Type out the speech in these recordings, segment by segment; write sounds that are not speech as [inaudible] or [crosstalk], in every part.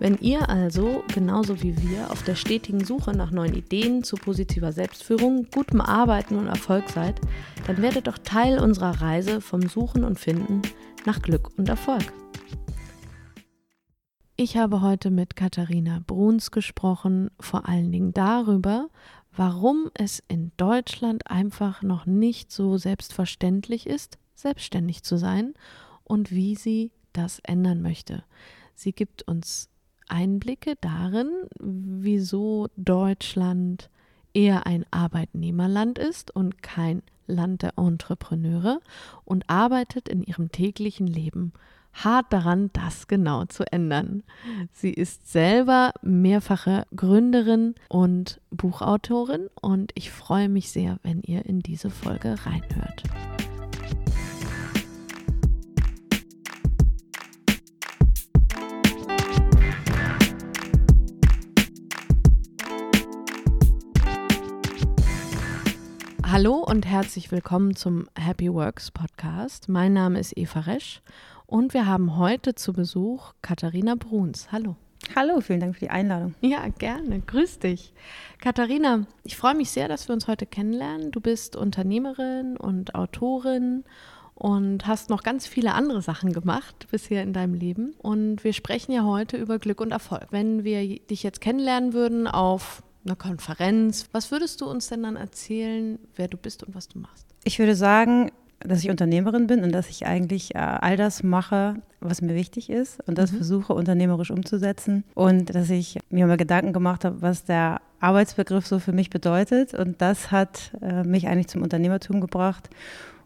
Wenn ihr also, genauso wie wir, auf der stetigen Suche nach neuen Ideen zu positiver Selbstführung, gutem Arbeiten und Erfolg seid, dann werdet doch Teil unserer Reise vom Suchen und Finden nach Glück und Erfolg. Ich habe heute mit Katharina Bruns gesprochen, vor allen Dingen darüber, warum es in Deutschland einfach noch nicht so selbstverständlich ist, selbstständig zu sein und wie sie das ändern möchte. Sie gibt uns Einblicke darin, wieso Deutschland eher ein Arbeitnehmerland ist und kein Land der Entrepreneure und arbeitet in ihrem täglichen Leben hart daran, das genau zu ändern. Sie ist selber mehrfache Gründerin und Buchautorin und ich freue mich sehr, wenn ihr in diese Folge reinhört. Hallo und herzlich willkommen zum Happy Works Podcast. Mein Name ist Eva Resch und wir haben heute zu Besuch Katharina Bruns. Hallo. Hallo, vielen Dank für die Einladung. Ja, gerne. Grüß dich. Katharina, ich freue mich sehr, dass wir uns heute kennenlernen. Du bist Unternehmerin und Autorin und hast noch ganz viele andere Sachen gemacht bisher in deinem Leben. Und wir sprechen ja heute über Glück und Erfolg. Wenn wir dich jetzt kennenlernen würden auf einer Konferenz. Was würdest du uns denn dann erzählen, wer du bist und was du machst? Ich würde sagen, dass ich Unternehmerin bin und dass ich eigentlich äh, all das mache, was mir wichtig ist und das mhm. versuche unternehmerisch umzusetzen und dass ich mir mal Gedanken gemacht habe, was der Arbeitsbegriff so für mich bedeutet und das hat äh, mich eigentlich zum Unternehmertum gebracht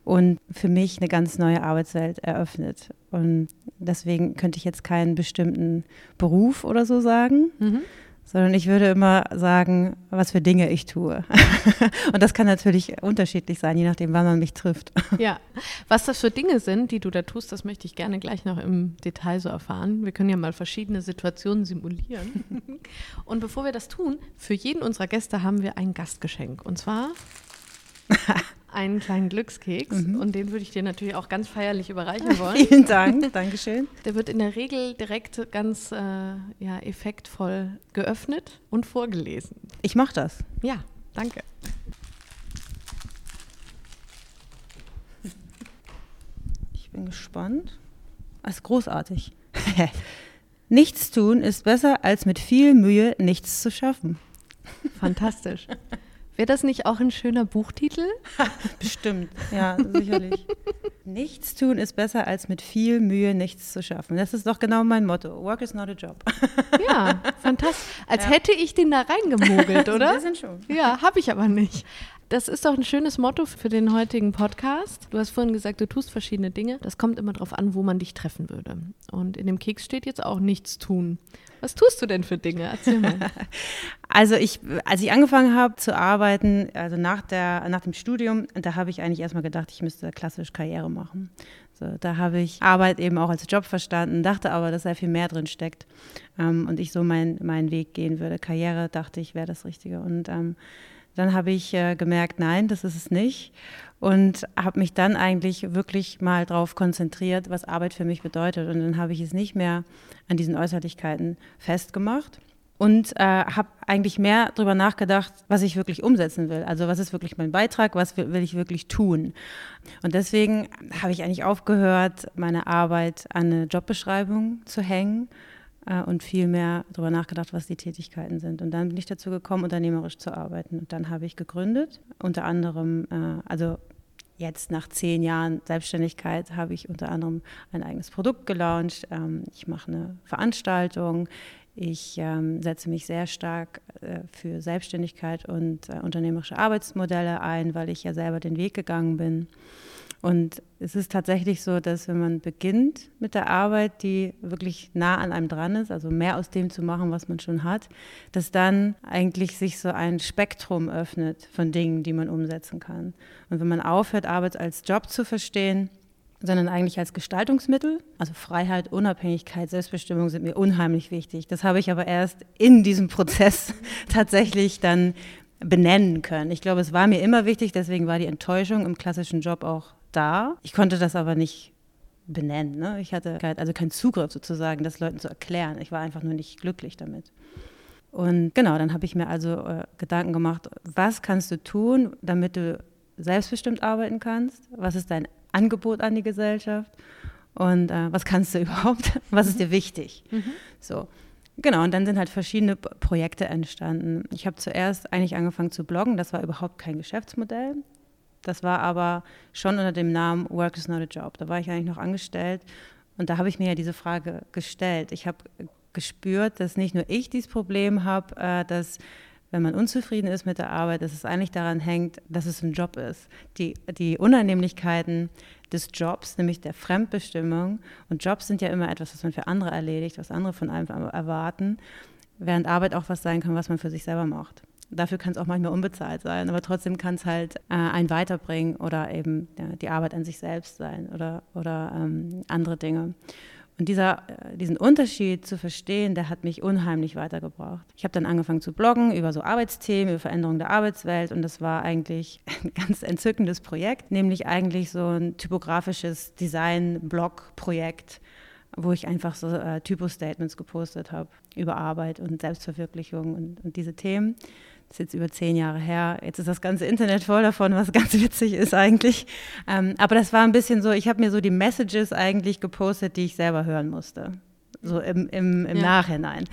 und für mich eine ganz neue Arbeitswelt eröffnet. Und deswegen könnte ich jetzt keinen bestimmten Beruf oder so sagen. Mhm sondern ich würde immer sagen, was für Dinge ich tue. [laughs] und das kann natürlich unterschiedlich sein, je nachdem, wann man mich trifft. Ja, was das für Dinge sind, die du da tust, das möchte ich gerne gleich noch im Detail so erfahren. Wir können ja mal verschiedene Situationen simulieren. [laughs] Und bevor wir das tun, für jeden unserer Gäste haben wir ein Gastgeschenk. Und zwar [laughs] einen kleinen Glückskeks mhm. und den würde ich dir natürlich auch ganz feierlich überreichen [laughs] wollen. Vielen Dank, Dankeschön. Der wird in der Regel direkt ganz äh, ja, effektvoll geöffnet und vorgelesen. Ich mache das. Ja, danke. Ich bin gespannt. Das ist großartig. [laughs] nichts tun ist besser, als mit viel Mühe nichts zu schaffen. Fantastisch. Wäre das nicht auch ein schöner Buchtitel? [laughs] Bestimmt, ja, sicherlich. nichts tun ist besser, als mit viel Mühe nichts zu schaffen. Das ist doch genau mein Motto. Work is not a job. [laughs] ja, fantastisch. Als ja. hätte ich den da reingemogelt, [laughs] oder? Wir sind schon. Ja, habe ich aber nicht. Das ist doch ein schönes Motto für den heutigen Podcast. Du hast vorhin gesagt, du tust verschiedene Dinge. Das kommt immer darauf an, wo man dich treffen würde. Und in dem Keks steht jetzt auch nichts tun. Was tust du denn für Dinge? Erzähl mal. [laughs] Also ich, als ich angefangen habe zu arbeiten, also nach, der, nach dem Studium, da habe ich eigentlich erstmal gedacht, ich müsste klassisch Karriere machen. So, da habe ich Arbeit eben auch als Job verstanden, dachte aber, dass sehr viel mehr drin steckt ähm, und ich so meinen mein Weg gehen würde. Karriere dachte ich, wäre das Richtige. Und ähm, dann habe ich äh, gemerkt, nein, das ist es nicht. Und habe mich dann eigentlich wirklich mal darauf konzentriert, was Arbeit für mich bedeutet. Und dann habe ich es nicht mehr an diesen Äußerlichkeiten festgemacht und äh, habe eigentlich mehr darüber nachgedacht, was ich wirklich umsetzen will. Also was ist wirklich mein Beitrag, was will, will ich wirklich tun. Und deswegen habe ich eigentlich aufgehört, meine Arbeit an eine Jobbeschreibung zu hängen äh, und viel mehr darüber nachgedacht, was die Tätigkeiten sind. Und dann bin ich dazu gekommen, unternehmerisch zu arbeiten. Und dann habe ich gegründet, unter anderem, äh, also jetzt nach zehn Jahren Selbstständigkeit habe ich unter anderem ein eigenes Produkt gelauncht. Ähm, ich mache eine Veranstaltung. Ich ähm, setze mich sehr stark äh, für Selbstständigkeit und äh, unternehmerische Arbeitsmodelle ein, weil ich ja selber den Weg gegangen bin. Und es ist tatsächlich so, dass wenn man beginnt mit der Arbeit, die wirklich nah an einem dran ist, also mehr aus dem zu machen, was man schon hat, dass dann eigentlich sich so ein Spektrum öffnet von Dingen, die man umsetzen kann. Und wenn man aufhört, Arbeit als Job zu verstehen, sondern eigentlich als Gestaltungsmittel. Also Freiheit, Unabhängigkeit, Selbstbestimmung sind mir unheimlich wichtig. Das habe ich aber erst in diesem Prozess [laughs] tatsächlich dann benennen können. Ich glaube, es war mir immer wichtig, deswegen war die Enttäuschung im klassischen Job auch da. Ich konnte das aber nicht benennen. Ne? Ich hatte also keinen Zugriff sozusagen, das Leuten zu erklären. Ich war einfach nur nicht glücklich damit. Und genau, dann habe ich mir also äh, Gedanken gemacht, was kannst du tun, damit du selbstbestimmt arbeiten kannst? Was ist dein Angebot an die Gesellschaft? Und äh, was kannst du [laughs] überhaupt? Was ist dir wichtig? Mhm. So. Genau, und dann sind halt verschiedene Projekte entstanden. Ich habe zuerst eigentlich angefangen zu bloggen, das war überhaupt kein Geschäftsmodell. Das war aber schon unter dem Namen Work is not a job. Da war ich eigentlich noch angestellt und da habe ich mir ja diese Frage gestellt. Ich habe gespürt, dass nicht nur ich dieses Problem habe, äh, dass wenn man unzufrieden ist mit der Arbeit, dass es eigentlich daran hängt, dass es ein Job ist. Die, die Unannehmlichkeiten des Jobs, nämlich der Fremdbestimmung, und Jobs sind ja immer etwas, was man für andere erledigt, was andere von einem erwarten, während Arbeit auch was sein kann, was man für sich selber macht. Dafür kann es auch manchmal unbezahlt sein, aber trotzdem kann es halt äh, einen weiterbringen oder eben ja, die Arbeit an sich selbst sein oder, oder ähm, andere Dinge. Und dieser, äh, diesen Unterschied zu verstehen, der hat mich unheimlich weitergebracht. Ich habe dann angefangen zu bloggen über so Arbeitsthemen, über Veränderungen der Arbeitswelt und das war eigentlich [laughs] ein ganz entzückendes Projekt, nämlich eigentlich so ein typografisches Design-Blog-Projekt, wo ich einfach so äh, Typo-Statements gepostet habe über Arbeit und Selbstverwirklichung und, und diese Themen. Ist jetzt über zehn Jahre her. Jetzt ist das ganze Internet voll davon, was ganz [laughs] witzig ist eigentlich. Ähm, aber das war ein bisschen so, ich habe mir so die Messages eigentlich gepostet, die ich selber hören musste. So im, im, im ja. Nachhinein.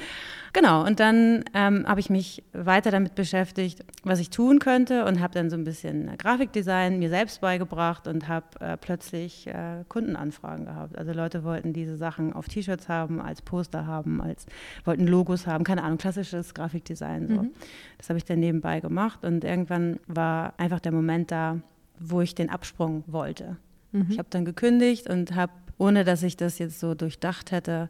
Genau, und dann ähm, habe ich mich weiter damit beschäftigt, was ich tun könnte und habe dann so ein bisschen Grafikdesign mir selbst beigebracht und habe äh, plötzlich äh, Kundenanfragen gehabt. Also Leute wollten diese Sachen auf T-Shirts haben, als Poster haben, als wollten Logos haben, keine Ahnung, klassisches Grafikdesign. So. Mhm. Das habe ich dann nebenbei gemacht und irgendwann war einfach der Moment da, wo ich den Absprung wollte. Mhm. Ich habe dann gekündigt und habe, ohne dass ich das jetzt so durchdacht hätte,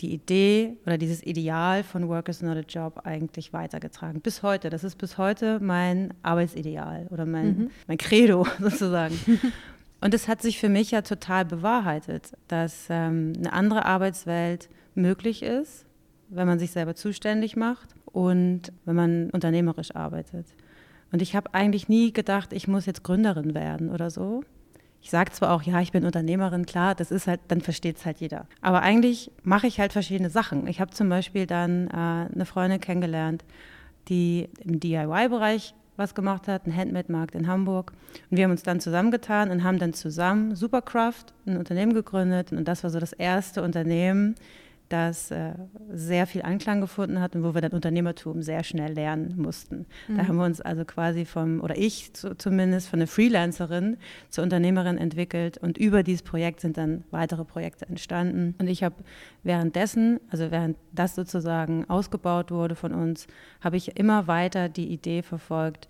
die Idee oder dieses Ideal von Work is not a Job eigentlich weitergetragen. Bis heute. Das ist bis heute mein Arbetsideal oder mein, mhm. mein Credo [laughs] sozusagen. Und es hat sich für mich ja total bewahrheitet, dass ähm, eine andere Arbeitswelt möglich ist, wenn man sich selber zuständig macht und wenn man unternehmerisch arbeitet. Und ich habe eigentlich nie gedacht, ich muss jetzt Gründerin werden oder so, ich sage zwar auch, ja, ich bin Unternehmerin, klar, das ist halt, dann versteht es halt jeder. Aber eigentlich mache ich halt verschiedene Sachen. Ich habe zum Beispiel dann äh, eine Freundin kennengelernt, die im DIY-Bereich was gemacht hat, einen Handmade-Markt in Hamburg. Und wir haben uns dann zusammengetan und haben dann zusammen Supercraft, ein Unternehmen gegründet. Und das war so das erste Unternehmen, das äh, sehr viel Anklang gefunden hat und wo wir dann Unternehmertum sehr schnell lernen mussten. Mhm. Da haben wir uns also quasi vom, oder ich zu, zumindest von einer Freelancerin zur Unternehmerin entwickelt und über dieses Projekt sind dann weitere Projekte entstanden. Und ich habe währenddessen, also während das sozusagen ausgebaut wurde von uns, habe ich immer weiter die Idee verfolgt,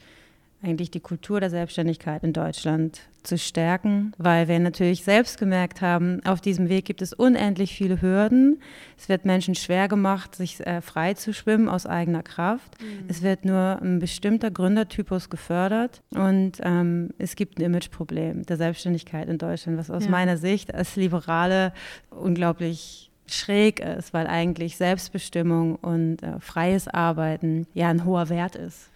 eigentlich die Kultur der Selbstständigkeit in Deutschland zu stärken, weil wir natürlich selbst gemerkt haben, auf diesem Weg gibt es unendlich viele Hürden. Es wird Menschen schwer gemacht, sich äh, frei zu schwimmen aus eigener Kraft. Mhm. Es wird nur ein bestimmter Gründertypus gefördert und ähm, es gibt ein Imageproblem der Selbstständigkeit in Deutschland, was aus ja. meiner Sicht als Liberale unglaublich schräg ist, weil eigentlich Selbstbestimmung und äh, freies Arbeiten ja ein hoher Wert ist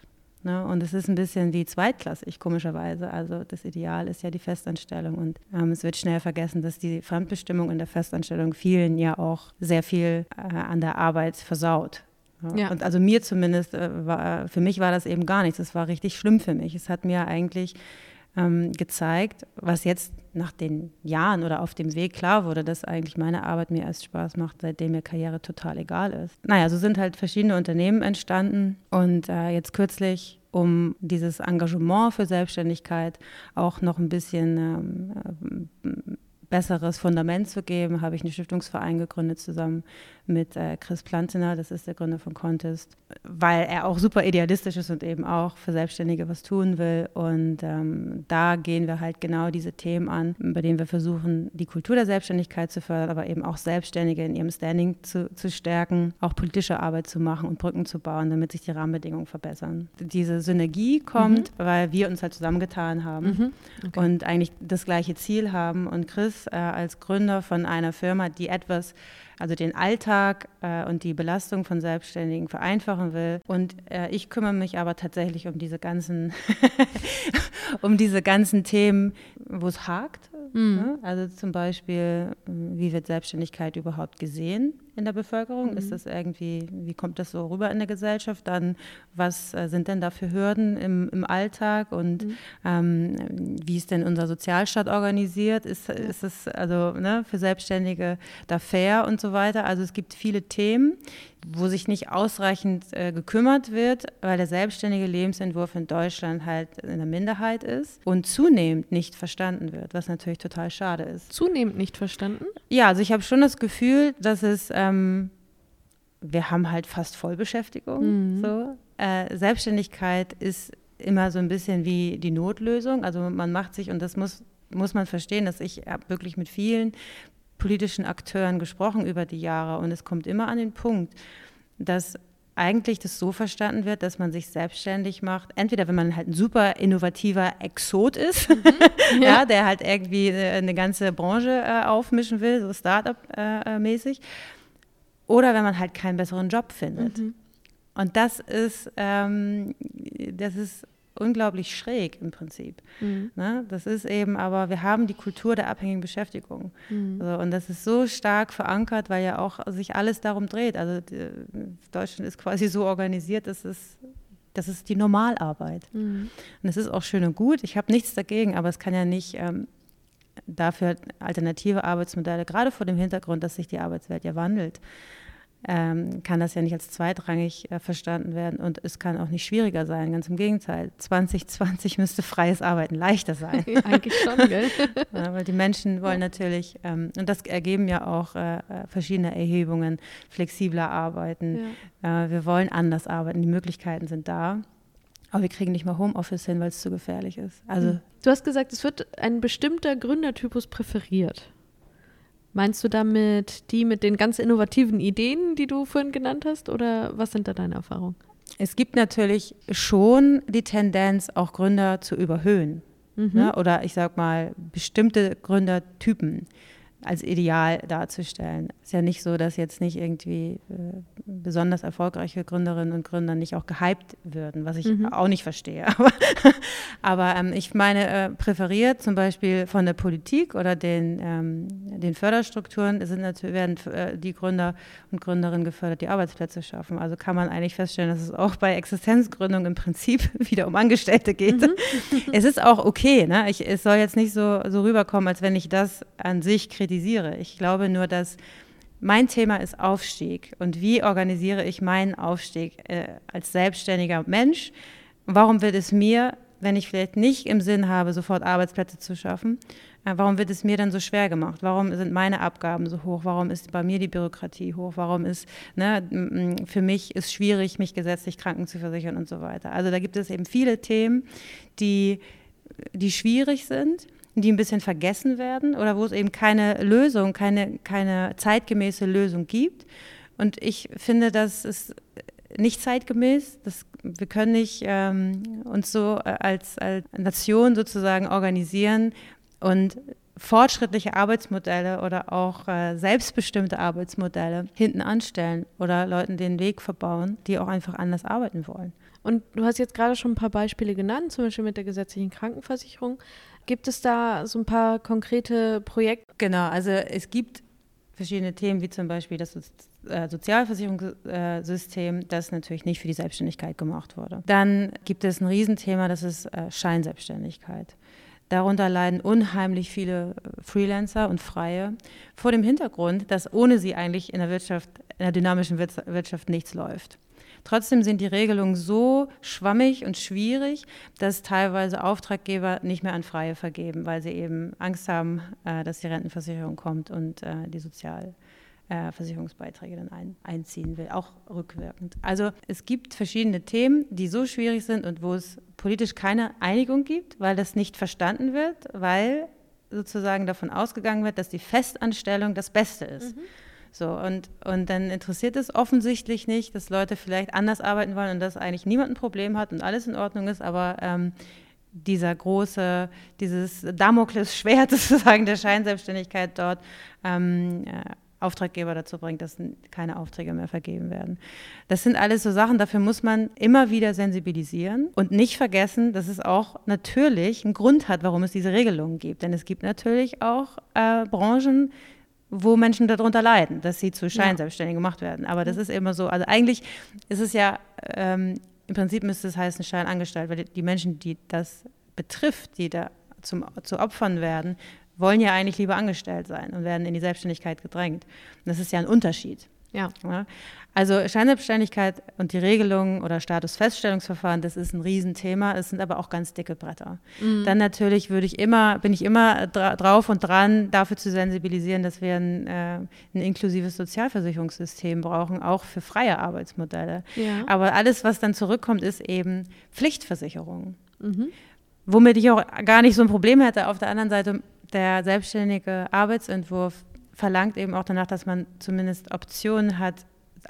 Ne? Und es ist ein bisschen wie zweitklassig, komischerweise. Also das Ideal ist ja die Festanstellung. Und ähm, es wird schnell vergessen, dass die Fremdbestimmung in der Festanstellung vielen ja auch sehr viel äh, an der Arbeit versaut. Ja. Und also mir zumindest, äh, war, für mich war das eben gar nichts. Es war richtig schlimm für mich. Es hat mir eigentlich ähm, gezeigt, was jetzt nach den Jahren oder auf dem Weg klar wurde, dass eigentlich meine Arbeit mir erst Spaß macht, seitdem mir Karriere total egal ist. Naja, so sind halt verschiedene Unternehmen entstanden und äh, jetzt kürzlich um dieses Engagement für Selbstständigkeit auch noch ein bisschen ähm, besseres Fundament zu geben, habe ich einen Stiftungsverein gegründet zusammen mit äh, Chris Plantener, das ist der Gründer von Contest, weil er auch super idealistisch ist und eben auch für Selbstständige was tun will. Und ähm, da gehen wir halt genau diese Themen an, bei denen wir versuchen, die Kultur der Selbstständigkeit zu fördern, aber eben auch Selbstständige in ihrem Standing zu, zu stärken, auch politische Arbeit zu machen und Brücken zu bauen, damit sich die Rahmenbedingungen verbessern. Diese Synergie kommt, mhm. weil wir uns halt zusammengetan haben mhm. okay. und eigentlich das gleiche Ziel haben. Und Chris äh, als Gründer von einer Firma, die etwas also den Alltag äh, und die Belastung von Selbstständigen vereinfachen will. Und äh, ich kümmere mich aber tatsächlich um diese ganzen, [laughs] um diese ganzen Themen, wo es hakt. Mhm. Ne? Also zum Beispiel, wie wird Selbstständigkeit überhaupt gesehen? In der Bevölkerung? Mhm. Ist das irgendwie, wie kommt das so rüber in der Gesellschaft? Dann, was äh, sind denn da für Hürden im, im Alltag und mhm. ähm, wie ist denn unser Sozialstaat organisiert? Ist, ist es also ne, für Selbstständige da fair und so weiter? Also es gibt viele Themen, wo sich nicht ausreichend äh, gekümmert wird, weil der selbstständige Lebensentwurf in Deutschland halt in der Minderheit ist und zunehmend nicht verstanden wird, was natürlich total schade ist. Zunehmend nicht verstanden? Ja, also ich habe schon das Gefühl, dass es, ähm, wir haben halt fast Vollbeschäftigung. Mhm. So. Äh, Selbstständigkeit ist immer so ein bisschen wie die Notlösung. Also man macht sich, und das muss, muss man verstehen, dass ich wirklich mit vielen politischen Akteuren gesprochen über die Jahre und es kommt immer an den Punkt, dass eigentlich das so verstanden wird, dass man sich selbstständig macht. Entweder wenn man halt ein super innovativer Exot ist, mhm. [laughs] ja. ja. der halt irgendwie äh, eine ganze Branche äh, aufmischen will, so Startup-mäßig, äh, oder wenn man halt keinen besseren Job findet. Mhm. Und das ist, ähm, das ist unglaublich schräg im Prinzip. Mhm. Ne? Das ist eben, aber wir haben die Kultur der abhängigen Beschäftigung. Mhm. Also, und das ist so stark verankert, weil ja auch sich alles darum dreht. Also die, Deutschland ist quasi so organisiert, dass es das ist die Normalarbeit. Mhm. Und das ist auch schön und gut. Ich habe nichts dagegen, aber es kann ja nicht ähm, dafür alternative Arbeitsmodelle, gerade vor dem Hintergrund, dass sich die Arbeitswelt ja wandelt, ähm, kann das ja nicht als zweitrangig äh, verstanden werden und es kann auch nicht schwieriger sein. Ganz im Gegenteil. 2020 müsste freies Arbeiten leichter sein. [laughs] Eigentlich schon, gell? [laughs] ja, weil die Menschen wollen ja. natürlich, ähm, und das ergeben ja auch äh, äh, verschiedene Erhebungen, flexibler arbeiten. Ja. Äh, wir wollen anders arbeiten. Die Möglichkeiten sind da. Aber wir kriegen nicht mal Homeoffice hin, weil es zu gefährlich ist. Also, du hast gesagt, es wird ein bestimmter Gründertypus präferiert. Meinst du damit die mit den ganz innovativen Ideen, die du vorhin genannt hast, oder was sind da deine Erfahrungen? Es gibt natürlich schon die Tendenz, auch Gründer zu überhöhen. Mhm. Ne? Oder ich sag mal, bestimmte Gründertypen als Ideal darzustellen. Es ist ja nicht so, dass jetzt nicht irgendwie äh, besonders erfolgreiche Gründerinnen und Gründer nicht auch gehypt würden, was ich mhm. auch nicht verstehe. [laughs] Aber, aber ähm, ich meine, äh, präferiert zum Beispiel von der Politik oder den, ähm, den Förderstrukturen sind natürlich, werden äh, die Gründer und Gründerinnen gefördert, die Arbeitsplätze schaffen. Also kann man eigentlich feststellen, dass es auch bei Existenzgründung im Prinzip [laughs] wieder um Angestellte geht. Mhm. es ist auch okay. Ne? Ich, es soll jetzt nicht so, so rüberkommen, als wenn ich das an sich kritisiere kritisiere. Ich glaube nur, dass mein Thema ist Aufstieg und wie organisiere ich meinen Aufstieg äh, als selbstständiger Mensch? Warum wird es mir, wenn ich vielleicht nicht im Sinn habe, sofort Arbeitsplätze zu schaffen, äh, warum wird es mir dann so schwer gemacht? Warum sind meine Abgaben so hoch? Warum ist bei mir die Bürokratie hoch? Warum ist, ne, für mich ist schwierig, mich gesetzlich kranken zu versichern und so weiter. Also da gibt es eben viele Themen, die, die schwierig sind die ein bisschen vergessen werden oder wo es eben keine Lösung, keine, keine zeitgemäße Lösung gibt. Und ich finde, das ist nicht zeitgemäß. Das, wir können nicht ähm, uns so äh, als, als Nation sozusagen organisieren und fortschrittliche Arbeitsmodelle oder auch äh, selbstbestimmte Arbeitsmodelle hinten anstellen oder Leuten den Weg verbauen, die auch einfach anders arbeiten wollen. Und du hast jetzt gerade schon ein paar Beispiele genannt, zum Beispiel mit der gesetzlichen Krankenversicherung. Gibt es da so ein paar konkrete Projekte? Genau, also es gibt verschiedene Themen, wie zum Beispiel das äh, Sozialversicherungssystem, das natürlich nicht für die Selbstständigkeit gemacht wurde. Dann gibt es ein Riesenthema, das ist äh, Scheinselbstständigkeit. Darunter leiden unheimlich viele äh, Freelancer und Freie vor dem Hintergrund, dass ohne sie eigentlich in der Wirtschaft, in der dynamischen Wirtschaft nichts läuft. Trotzdem sind die Regelungen so schwammig und schwierig, dass teilweise Auftraggeber nicht mehr an Freie vergeben, weil sie eben Angst haben, äh, dass die Rentenversicherung kommt und äh, die Sozialversicherungsbeiträge dann ein, einziehen will, auch rückwirkend. Also es gibt verschiedene Themen, die so schwierig sind und wo es politisch keine Einigung gibt, weil das nicht verstanden wird, weil sozusagen davon ausgegangen wird, dass die Festanstellung das Beste ist. Mhm. So, und, und dann interessiert es offensichtlich nicht, dass Leute vielleicht anders arbeiten wollen und dass eigentlich niemand ein Problem hat und alles in Ordnung ist, aber ähm, dieser große, dieses Damoklesschwert [laughs] sozusagen der Scheinselbstständigkeit dort ähm, äh, Auftraggeber dazu bringt, dass keine Aufträge mehr vergeben werden. Das sind alles so Sachen, dafür muss man immer wieder sensibilisieren und nicht vergessen, dass es auch natürlich einen Grund hat, warum es diese Regelungen gibt. Denn es gibt natürlich auch äh, Branchen, wo Menschen darunter leiden, dass sie zu Scheinselbstständigen gemacht werden. Aber das ist immer so. Also eigentlich ist es ja, ähm, im Prinzip müsste es heißen Scheinangestellt, weil die Menschen, die das betrifft, die da zum, zu Opfern werden, wollen ja eigentlich lieber angestellt sein und werden in die Selbstständigkeit gedrängt. Und das ist ja ein Unterschied. Ja. ja. Also Scheinselbstständigkeit und die Regelungen oder Statusfeststellungsverfahren, das ist ein Riesenthema. Es sind aber auch ganz dicke Bretter. Mhm. Dann natürlich würde ich immer, bin ich immer dra drauf und dran, dafür zu sensibilisieren, dass wir ein, äh, ein inklusives Sozialversicherungssystem brauchen, auch für freie Arbeitsmodelle. Ja. Aber alles, was dann zurückkommt, ist eben Pflichtversicherung. Mhm. Womit ich auch gar nicht so ein Problem hätte. Auf der anderen Seite, der selbstständige Arbeitsentwurf verlangt eben auch danach, dass man zumindest Optionen hat,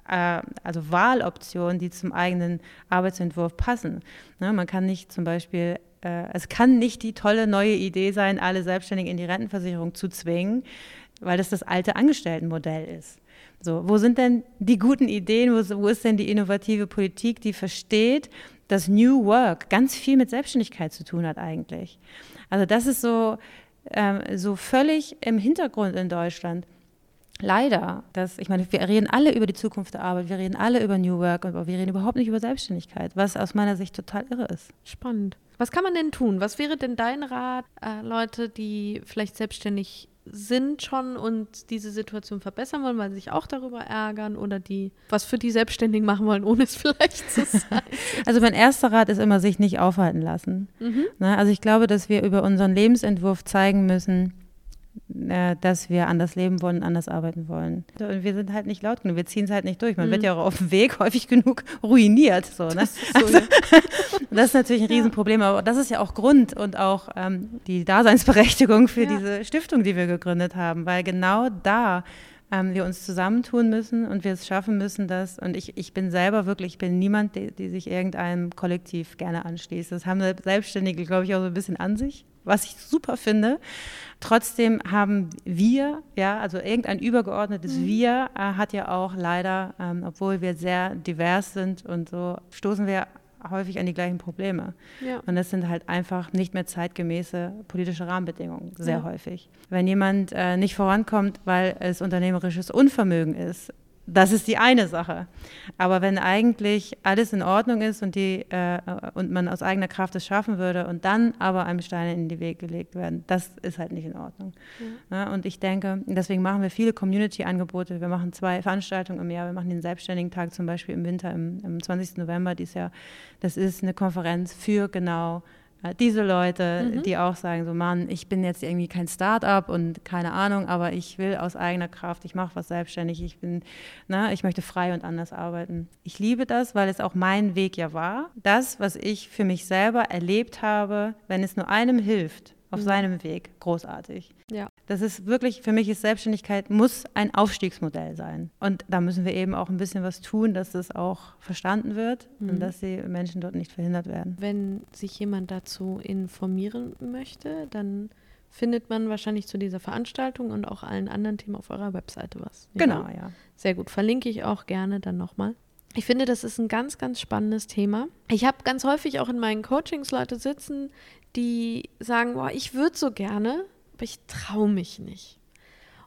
äh, also Wahloptionen, die zum eigenen Arbeitsentwurf passen. Ne, man kann nicht zum Beispiel, äh, es kann nicht die tolle neue Idee sein, alle Selbstständigen in die Rentenversicherung zu zwingen, weil das das alte Angestelltenmodell ist. So, wo sind denn die guten Ideen? Wo, wo ist denn die innovative Politik, die versteht, dass New Work ganz viel mit Selbstständigkeit zu tun hat eigentlich? Also das ist so, ähm, so völlig im Hintergrund in Deutschland leider, dass, ich meine, wir reden alle über die Zukunft der Arbeit, wir reden alle über New Work, aber wir reden überhaupt nicht über Selbstständigkeit, was aus meiner Sicht total irre ist. Spannend. Was kann man denn tun? Was wäre denn dein Rat, äh, Leute, die vielleicht selbstständig sind schon und diese Situation verbessern wollen, weil sie sich auch darüber ärgern oder die was für die Selbstständigen machen wollen, ohne es [laughs] vielleicht zu sein. also mein erster Rat ist immer, sich nicht aufhalten lassen. Mhm. Na, also ich glaube, dass wir über unseren Lebensentwurf zeigen müssen, äh, dass wir anders leben wollen, anders arbeiten wollen. Und wir sind halt nicht laut genug, wir ziehen es halt nicht durch. Man mhm. wird ja auch auf dem Weg häufig genug ruiniert. So, ne? so, also, ja. [laughs] das ist natürlich ein Riesenproblem, aber das ist ja auch Grund und auch ähm, die Daseinsberechtigung für ja. diese Stiftung, die wir gegründet haben, weil genau da ähm, wir uns zusammentun müssen und wir es schaffen müssen, dass, und ich, ich bin selber wirklich, ich bin niemand, die, die sich irgendeinem Kollektiv gerne anschließt. Das haben Selbstständige, glaube ich, auch so ein bisschen an sich was ich super finde. Trotzdem haben wir, ja, also irgendein übergeordnetes mhm. Wir äh, hat ja auch leider, ähm, obwohl wir sehr divers sind und so, stoßen wir häufig an die gleichen Probleme. Ja. Und das sind halt einfach nicht mehr zeitgemäße politische Rahmenbedingungen, sehr ja. häufig. Wenn jemand äh, nicht vorankommt, weil es unternehmerisches Unvermögen ist, das ist die eine Sache. Aber wenn eigentlich alles in Ordnung ist und, die, äh, und man aus eigener Kraft es schaffen würde und dann aber einem Steine in die Weg gelegt werden, das ist halt nicht in Ordnung. Ja. Ja, und ich denke, deswegen machen wir viele Community-Angebote. Wir machen zwei Veranstaltungen im Jahr. Wir machen den Selbstständigen Tag zum Beispiel im Winter, im, im 20. November dieses Jahr. Das ist eine Konferenz für genau diese Leute, mhm. die auch sagen, so Mann, ich bin jetzt irgendwie kein Start-up und keine Ahnung, aber ich will aus eigener Kraft, ich mache was selbstständig, ich bin, ne, ich möchte frei und anders arbeiten. Ich liebe das, weil es auch mein Weg ja war. Das, was ich für mich selber erlebt habe, wenn es nur einem hilft, auf mhm. seinem Weg, großartig. Ja. Das ist wirklich, für mich ist Selbstständigkeit, muss ein Aufstiegsmodell sein. Und da müssen wir eben auch ein bisschen was tun, dass das auch verstanden wird mhm. und dass die Menschen dort nicht verhindert werden. Wenn sich jemand dazu informieren möchte, dann findet man wahrscheinlich zu dieser Veranstaltung und auch allen anderen Themen auf eurer Webseite was. Genau, ja. Sehr gut. Verlinke ich auch gerne dann nochmal. Ich finde, das ist ein ganz, ganz spannendes Thema. Ich habe ganz häufig auch in meinen Coachings Leute sitzen, die sagen, boah, ich würde so gerne, aber ich traue mich nicht.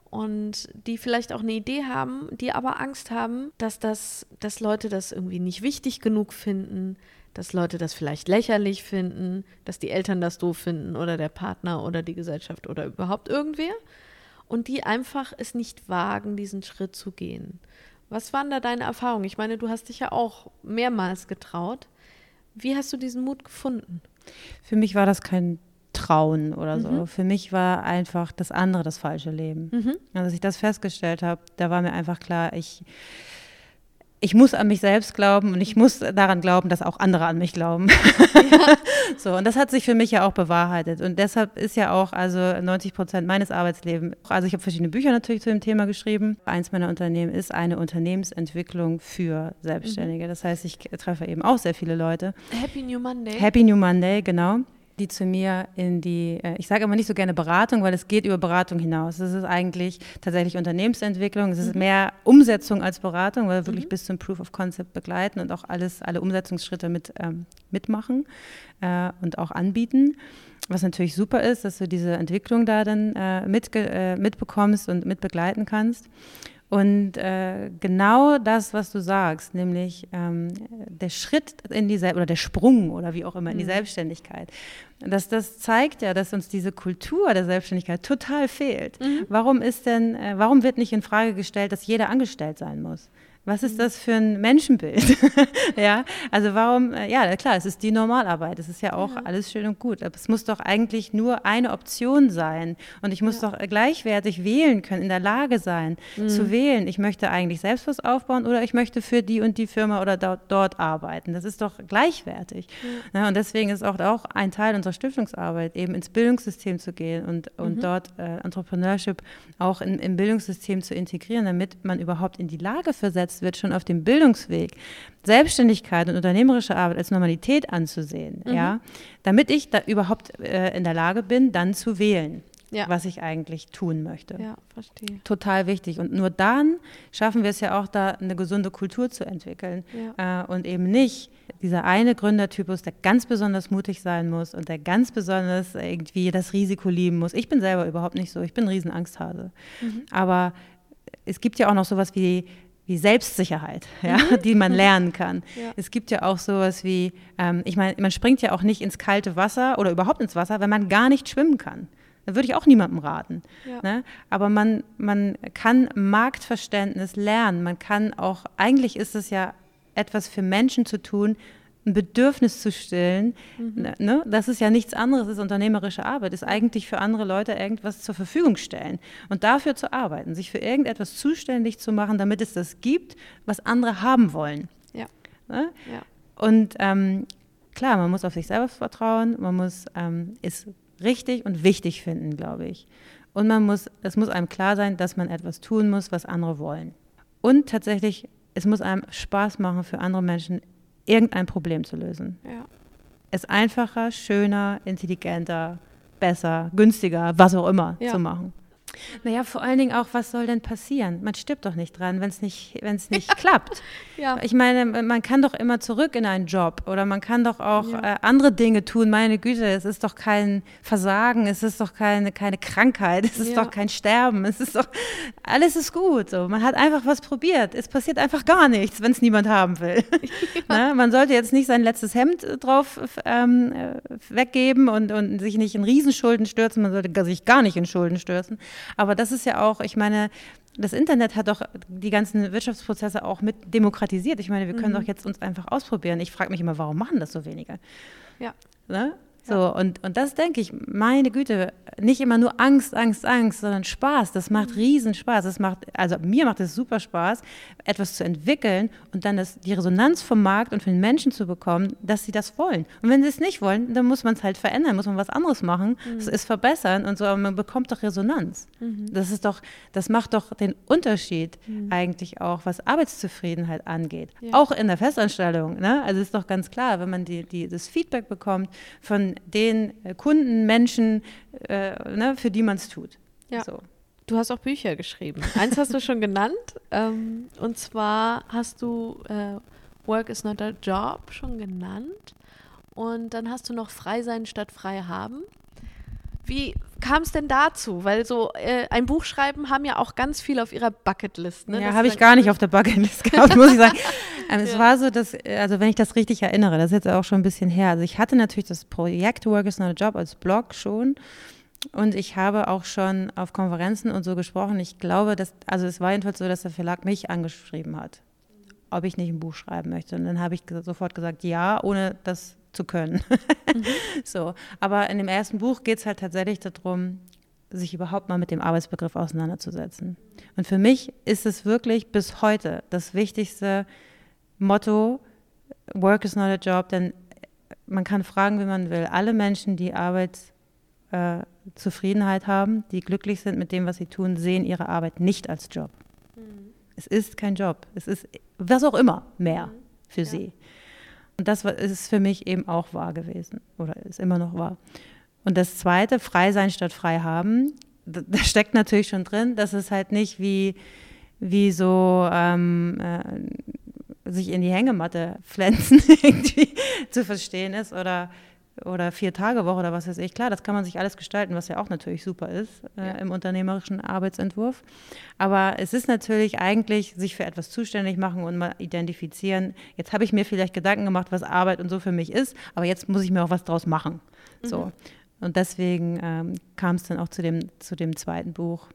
und die vielleicht auch eine Idee haben, die aber Angst haben, dass das, dass Leute das irgendwie nicht wichtig genug finden, dass Leute das vielleicht lächerlich finden, dass die Eltern das doof finden oder der Partner oder die Gesellschaft oder überhaupt irgendwer und die einfach es nicht wagen, diesen Schritt zu gehen. Was waren da deine Erfahrungen? Ich meine, du hast dich ja auch mehrmals getraut. Wie hast du diesen Mut gefunden? Für mich war das kein Trauen oder so. Mhm. Für mich war einfach das andere das falsche Leben. Mhm. Also, als ich das festgestellt habe, da war mir einfach klar, ich, ich muss an mich selbst glauben und ich muss daran glauben, dass auch andere an mich glauben. Ja. [laughs] so, und das hat sich für mich ja auch bewahrheitet. Und deshalb ist ja auch, also 90 Prozent meines Arbeitslebens, also ich habe verschiedene Bücher natürlich zu dem Thema geschrieben. Eins meiner Unternehmen ist eine Unternehmensentwicklung für Selbstständige. Mhm. Das heißt, ich treffe eben auch sehr viele Leute. Happy New Monday. Happy New Monday, genau die zu mir in die, äh, ich sage immer nicht so gerne Beratung, weil es geht über Beratung hinaus. Es ist eigentlich tatsächlich Unternehmensentwicklung, es ist mhm. mehr Umsetzung als Beratung, weil wir wirklich mhm. bis zum Proof of Concept begleiten und auch alles, alle Umsetzungsschritte mit, ähm, mitmachen äh, und auch anbieten. Was natürlich super ist, dass du diese Entwicklung da dann äh, mit, äh, mitbekommst und mitbegleiten kannst. Und äh, genau das, was du sagst, nämlich ähm, der Schritt in die Sel oder der Sprung oder wie auch immer in die mhm. Selbstständigkeit, dass das zeigt ja, dass uns diese Kultur der Selbstständigkeit total fehlt. Mhm. Warum ist denn, äh, warum wird nicht in Frage gestellt, dass jeder angestellt sein muss? Was ist mhm. das für ein Menschenbild? [laughs] ja, also warum, äh, ja, klar, es ist die Normalarbeit, es ist ja auch ja. alles schön und gut, aber es muss doch eigentlich nur eine Option sein und ich muss ja. doch gleichwertig wählen können, in der Lage sein, mhm. zu wählen. Ich möchte eigentlich selbst was aufbauen oder ich möchte für die und die Firma oder dort, dort arbeiten. Das ist doch gleichwertig. Ja. Ja, und deswegen ist auch, auch ein Teil unserer Stiftungsarbeit, eben ins Bildungssystem zu gehen und, und mhm. dort äh, Entrepreneurship auch in, im Bildungssystem zu integrieren, damit man überhaupt in die Lage versetzt, gesetzt wird, schon auf dem Bildungsweg, Selbstständigkeit und unternehmerische Arbeit als Normalität anzusehen, mhm. ja, damit ich da überhaupt äh, in der Lage bin, dann zu wählen. Ja. was ich eigentlich tun möchte. Ja, verstehe. Total wichtig. Und nur dann schaffen wir es ja auch, da eine gesunde Kultur zu entwickeln. Ja. Äh, und eben nicht dieser eine Gründertypus, der ganz besonders mutig sein muss und der ganz besonders irgendwie das Risiko lieben muss. Ich bin selber überhaupt nicht so. Ich bin ein Riesenangsthase. Mhm. Aber es gibt ja auch noch sowas wie wie Selbstsicherheit, ja, mhm. [laughs] die man lernen kann. [laughs] Ja. Es gibt ja auch sowas wie, ähm, ich meine, man springt ja auch nicht ins kalte Wasser oder überhaupt ins Wasser, wenn man gar nicht schwimmen kann. Da würde ich auch niemandem raten. Ja. Ne? Aber man, man kann Marktverständnis lernen. Man kann auch, eigentlich ist es ja etwas für Menschen zu tun, ein Bedürfnis zu stillen, mhm. Ne, ne? das ist ja nichts anderes, ist unternehmerische Arbeit, ist eigentlich für andere Leute irgendwas zur Verfügung stellen und dafür zu arbeiten, sich für irgendetwas zuständig zu machen, damit es das gibt, was andere haben wollen. Ja. Ne? ja. Und ähm, klar, man muss auf sich selber vertrauen, man muss ähm, es richtig und wichtig finden, glaube ich. Und man muss, es muss einem klar sein, dass man etwas tun muss, was andere wollen. Und tatsächlich, es muss einem Spaß machen, für andere Menschen irgendein Problem zu lösen. Ja. Es einfacher, schöner, intelligenter, besser, günstiger, was auch immer ja. zu machen. Naja, vor allen Dingen auch, was soll denn passieren? Man stirbt doch nicht dran, wenn es nicht, wenn's nicht ja. klappt. [laughs] Ja. Ich meine, man kann doch immer zurück in einen Job oder man kann doch auch ja. äh, andere Dinge tun. Meine Güte, es ist doch kein Versagen, es ist doch keine, keine Krankheit, es ist doch kein Sterben, es ist doch, alles ist gut. So. Man hat einfach was probiert. Es passiert einfach gar nichts, wenn es niemand haben will. [laughs] [laughs] ne? Man sollte jetzt nicht sein letztes Hemd äh, drauf ähm, äh, weggeben und, und sich nicht in Riesenschulden stürzen, man sollte sich gar nicht in Schulden stürzen. Aber das ist ja auch, ich meine, das Internet hat doch die ganzen Wirtschaftsprozesse auch mit demokratisiert. Ich meine, wir können mhm. doch jetzt uns einfach ausprobieren. Ich frage mich immer, warum machen das so wenige? Ja. Ne? So, und, und das denke ich, meine Güte, nicht immer nur Angst, Angst, Angst, sondern Spaß. Das macht mhm. riesen Spaß. Das macht, also mir macht es super Spaß, etwas zu entwickeln und dann das, die Resonanz vom Markt und von den Menschen zu bekommen, dass sie das wollen. Und wenn sie es nicht wollen, dann muss man es halt verändern, muss man was anderes machen, mhm. es verbessern und so, aber man bekommt doch Resonanz. Mhm. Das ist doch, das macht doch den Unterschied mhm. eigentlich auch, was Arbeitszufriedenheit angeht. Ja. Auch in der Festanstellung. Ne? Also ist doch ganz klar, wenn man die, die, das Feedback bekommt von den äh, Kunden, Menschen, äh, ne, für die man es tut. Ja. So. Du hast auch Bücher geschrieben. Eins hast du schon genannt. Ähm, und zwar hast du äh, Work is not a Job schon genannt. Und dann hast du noch Frei sein statt frei haben. Wie kam es denn dazu? Weil so äh, ein Buch schreiben haben ja auch ganz viel auf ihrer Bucketlist. Ne? Ja, habe ich gar nicht auf der Bucketlist [laughs] gehabt, muss ich sagen. Ähm, [laughs] es war so, dass, also wenn ich das richtig erinnere, das ist jetzt auch schon ein bisschen her. Also ich hatte natürlich das Projekt Work is not a Job als Blog schon. Und ich habe auch schon auf Konferenzen und so gesprochen. Ich glaube, dass, also es war jedenfalls so, dass der Verlag mich angeschrieben hat, ob ich nicht ein Buch schreiben möchte. Und dann habe ich sofort gesagt, ja, ohne das zu können. Mhm. [laughs] so, aber in dem ersten Buch geht es halt tatsächlich darum, sich überhaupt mal mit dem Arbeitsbegriff auseinanderzusetzen. Und für mich ist es wirklich bis heute das wichtigste Motto, Work is not a job, denn man kann fragen, wie man will. Alle Menschen, die Arbeitszufriedenheit äh, haben, die glücklich sind mit dem, was sie tun, sehen ihre Arbeit nicht als Job. Mhm. Es ist kein Job. Es ist was auch immer mehr mhm. für ja. sie. Und das ist für mich eben auch wahr gewesen oder ist immer noch wahr. Und das Zweite, frei sein statt frei haben, [laughs] da steckt natürlich schon drin, dass es halt nicht wie, wie so ähm, äh, sich in die Hängematte [laughs] pflanzen [laughs] irgendwie zu verstehen ist oder oder vier Tage Woche oder was weiß ich. Klar, das kann man sich alles gestalten, was ja auch natürlich super ist äh, ja. im unternehmerischen Arbeitsentwurf. Aber es ist natürlich eigentlich sich für etwas zuständig machen und mal identifizieren. Jetzt habe ich mir vielleicht Gedanken gemacht, was Arbeit und so für mich ist, aber jetzt muss ich mir auch was draus machen. Mhm. So. Und deswegen ähm, kam es dann auch zu dem, zu dem zweiten Buch,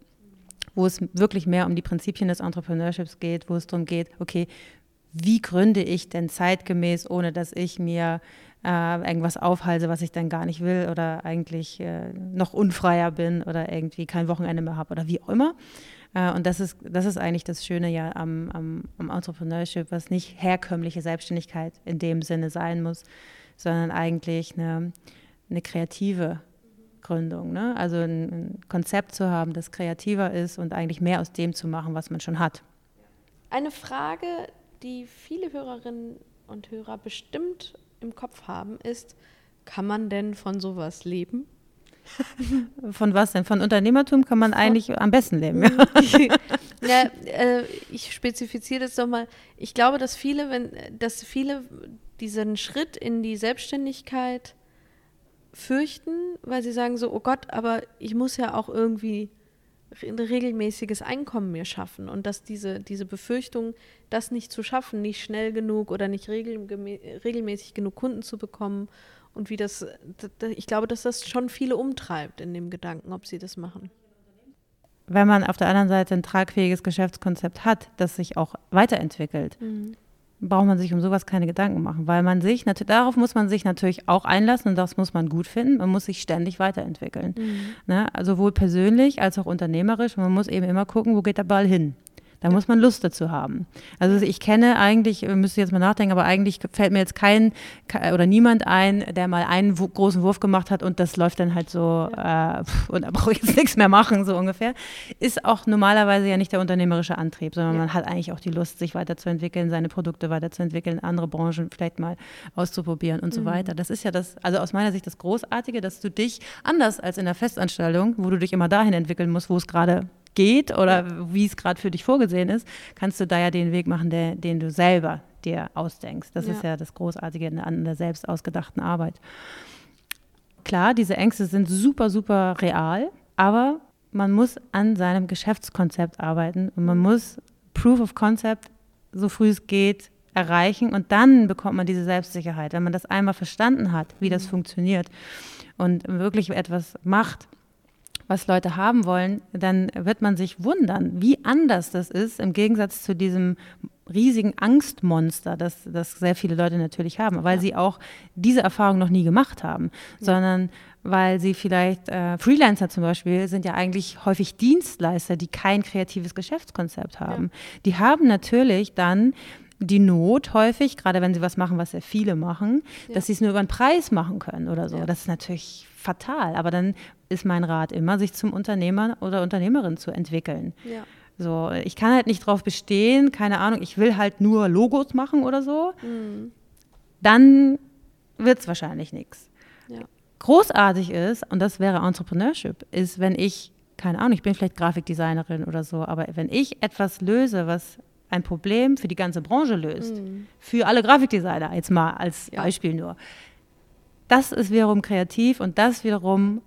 wo es wirklich mehr um die Prinzipien des Entrepreneurships geht, wo es darum geht, okay, wie gründe ich denn zeitgemäß, ohne dass ich mir äh, irgendwas aufhalte, was ich dann gar nicht will oder eigentlich äh, noch unfreier bin oder irgendwie kein Wochenende mehr habe oder wie auch immer. Äh, und das ist, das ist eigentlich das Schöne ja am, am, am Entrepreneurship, was nicht herkömmliche Selbstständigkeit in dem Sinne sein muss, sondern eigentlich eine, eine kreative Gründung. Ne? Also ein, ein Konzept zu haben, das kreativer ist und eigentlich mehr aus dem zu machen, was man schon hat. Eine Frage, die viele Hörerinnen und Hörer bestimmt im Kopf haben, ist, kann man denn von sowas leben? [laughs] Von was denn? Von Unternehmertum kann man eigentlich am besten leben. Ja. [laughs] ja äh, ich spezifiziere das doch mal. Ich glaube, dass viele, wenn, dass viele diesen Schritt in die Selbstständigkeit fürchten, weil sie sagen so, oh Gott, aber ich muss ja auch irgendwie ein regelmäßiges Einkommen mir schaffen und dass diese, diese Befürchtung, das nicht zu schaffen, nicht schnell genug oder nicht regelmäßig genug Kunden zu bekommen und wie das, ich glaube, dass das schon viele umtreibt in dem Gedanken, ob sie das machen. Wenn man auf der anderen Seite ein tragfähiges Geschäftskonzept hat, das sich auch weiterentwickelt, mhm braucht man sich um sowas keine Gedanken machen, weil man sich, darauf muss man sich natürlich auch einlassen und das muss man gut finden. Man muss sich ständig weiterentwickeln. Mhm. Ne? Sowohl persönlich als auch unternehmerisch. Man muss eben immer gucken, wo geht der Ball hin. Da muss man Lust dazu haben. Also ich kenne eigentlich, müsste jetzt mal nachdenken, aber eigentlich fällt mir jetzt kein oder niemand ein, der mal einen großen Wurf gemacht hat und das läuft dann halt so äh, und da brauche ich jetzt [laughs] nichts mehr machen, so ungefähr. Ist auch normalerweise ja nicht der unternehmerische Antrieb, sondern ja. man hat eigentlich auch die Lust, sich weiterzuentwickeln, seine Produkte weiterzuentwickeln, andere Branchen vielleicht mal auszuprobieren und mhm. so weiter. Das ist ja das, also aus meiner Sicht das Großartige, dass du dich anders als in der Festanstellung, wo du dich immer dahin entwickeln musst, wo es gerade geht oder wie es gerade für dich vorgesehen ist, kannst du da ja den Weg machen, der, den du selber dir ausdenkst. Das ja. ist ja das Großartige an der selbst ausgedachten Arbeit. Klar, diese Ängste sind super, super real, aber man muss an seinem Geschäftskonzept arbeiten und man muss Proof of Concept so früh es geht erreichen und dann bekommt man diese Selbstsicherheit. Wenn man das einmal verstanden hat, wie das mhm. funktioniert und wirklich etwas macht, was Leute haben wollen, dann wird man sich wundern, wie anders das ist im Gegensatz zu diesem riesigen Angstmonster, das, das sehr viele Leute natürlich haben, weil ja. sie auch diese Erfahrung noch nie gemacht haben, ja. sondern weil sie vielleicht, äh, Freelancer zum Beispiel, sind ja eigentlich häufig Dienstleister, die kein kreatives Geschäftskonzept haben. Ja. Die haben natürlich dann die Not häufig, gerade wenn sie was machen, was sehr viele machen, dass sie es nur über einen Preis machen können oder so. Das ist natürlich fatal. Aber dann ist mein Rat immer, sich zum Unternehmer oder Unternehmerin zu entwickeln. Ja. So, ich kann halt nicht drauf bestehen, keine Ahnung, ich will halt nur Logos machen oder so. Mhm. Dann wird es wahrscheinlich nichts. Ja. Großartig ist, und das wäre Entrepreneurship, ist, wenn ich, keine Ahnung, ich bin vielleicht Grafikdesignerin oder so, aber wenn ich etwas löse, was ein Problem für die ganze Branche löst, mhm. für alle Grafikdesigner jetzt mal als ja. Beispiel nur, das ist wiederum kreativ und das wiederum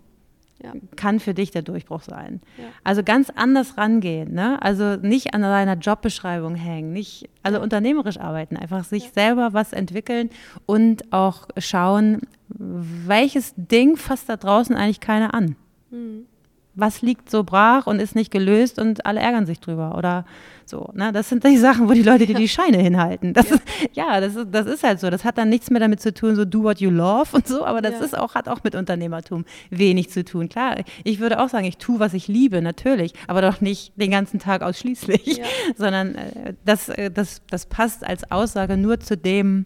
ja. kann für dich der Durchbruch sein. Ja. Also ganz anders rangehen, ne? Also nicht an deiner Jobbeschreibung hängen, nicht, also unternehmerisch arbeiten, einfach sich selber was entwickeln und auch schauen, welches Ding fasst da draußen eigentlich keiner an. Mhm was liegt so brach und ist nicht gelöst und alle ärgern sich drüber oder so. Ne? Das sind die Sachen, wo die Leute dir die [laughs] Scheine hinhalten. Das ja, ist, ja das, ist, das ist halt so. Das hat dann nichts mehr damit zu tun, so do what you love und so, aber das ja. ist auch, hat auch mit Unternehmertum wenig zu tun. Klar, ich würde auch sagen, ich tue, was ich liebe, natürlich, aber doch nicht den ganzen Tag ausschließlich, ja. [laughs] sondern äh, das, äh, das, das passt als Aussage nur zu dem,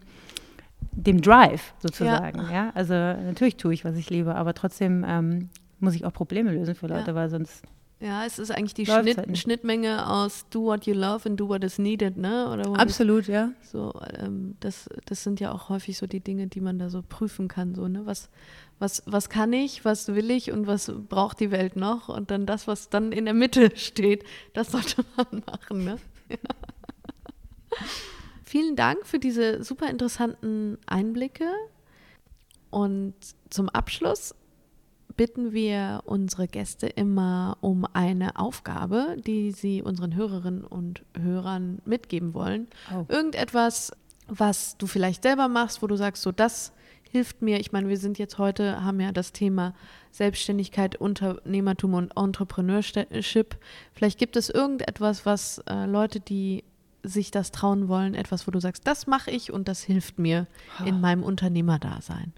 dem Drive sozusagen. Ja. ja. Also natürlich tue ich, was ich liebe, aber trotzdem ähm, muss ich auch Probleme lösen für Leute, ja. weil sonst. Ja, es ist eigentlich die Schnitt, halt Schnittmenge aus Do what you love and do what is needed, ne? Oder Absolut, das, ja. So, ähm, das, das sind ja auch häufig so die Dinge, die man da so prüfen kann, so, ne? Was, was, was kann ich, was will ich und was braucht die Welt noch? Und dann das, was dann in der Mitte [laughs] steht, das sollte man [laughs] machen, ne? Ja. [laughs] Vielen Dank für diese super interessanten Einblicke. Und zum Abschluss bitten wir unsere Gäste immer um eine Aufgabe, die sie unseren Hörerinnen und Hörern mitgeben wollen. Oh. Irgendetwas, was du vielleicht selber machst, wo du sagst, so das hilft mir. Ich meine, wir sind jetzt heute, haben ja das Thema Selbstständigkeit, Unternehmertum und Entrepreneurship. Vielleicht gibt es irgendetwas, was äh, Leute, die sich das trauen wollen, etwas, wo du sagst, das mache ich und das hilft mir in meinem Unternehmerdasein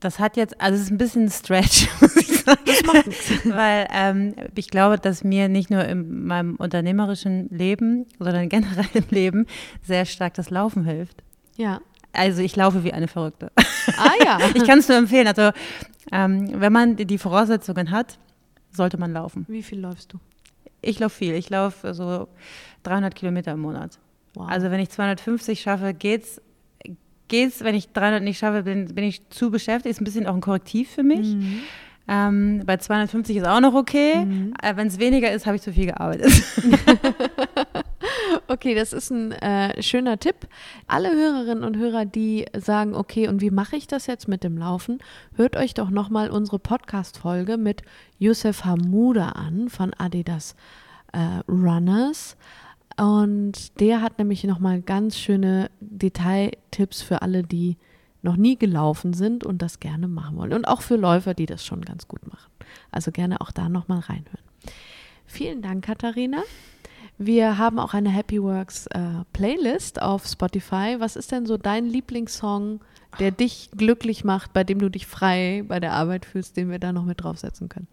das hat jetzt, also es ist ein bisschen ein Stretch, [laughs] muss ich sagen. Das macht nichts. Weil ähm, ich glaube, dass mir nicht nur in meinem unternehmerischen Leben, sondern generell im Leben sehr stark das Laufen hilft. Ja. Also ich laufe wie eine Verrückte. Ah ja. [laughs] ich kann es nur empfehlen. Also ähm, wenn man die Voraussetzungen hat, sollte man laufen. Wie viel läufst du? Ich laufe viel. Ich laufe so 300 Kilometer im Monat. Wow. Also wenn ich 250 schaffe, geht's geht's, wenn ich 300 nicht schaffe, bin, bin ich zu beschäftigt. Ist ein bisschen auch ein Korrektiv für mich. Mhm. Ähm, bei 250 ist auch noch okay. Mhm. Äh, wenn es weniger ist, habe ich zu viel gearbeitet. [laughs] okay, das ist ein äh, schöner Tipp. Alle Hörerinnen und Hörer, die sagen, okay, und wie mache ich das jetzt mit dem Laufen? Hört euch doch nochmal unsere Podcast-Folge mit Youssef Hamouda an von Adidas äh, Runners. Und der hat nämlich nochmal ganz schöne Detailtipps für alle, die noch nie gelaufen sind und das gerne machen wollen. Und auch für Läufer, die das schon ganz gut machen. Also gerne auch da nochmal reinhören. Vielen Dank, Katharina. Wir haben auch eine Happy Works äh, Playlist auf Spotify. Was ist denn so dein Lieblingssong, der dich glücklich macht, bei dem du dich frei bei der Arbeit fühlst, den wir da noch mit draufsetzen können?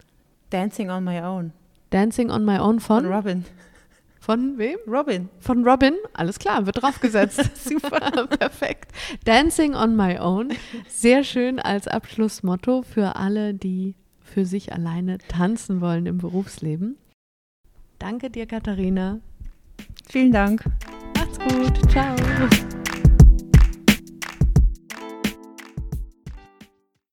Dancing on My Own. Dancing on My Own von, von Robin. Von wem? Robin. Von Robin? Alles klar, wird draufgesetzt. [laughs] Super, perfekt. Dancing on my own. Sehr schön als Abschlussmotto für alle, die für sich alleine tanzen wollen im Berufsleben. Danke dir, Katharina. Vielen Dank. Macht's gut. Ciao.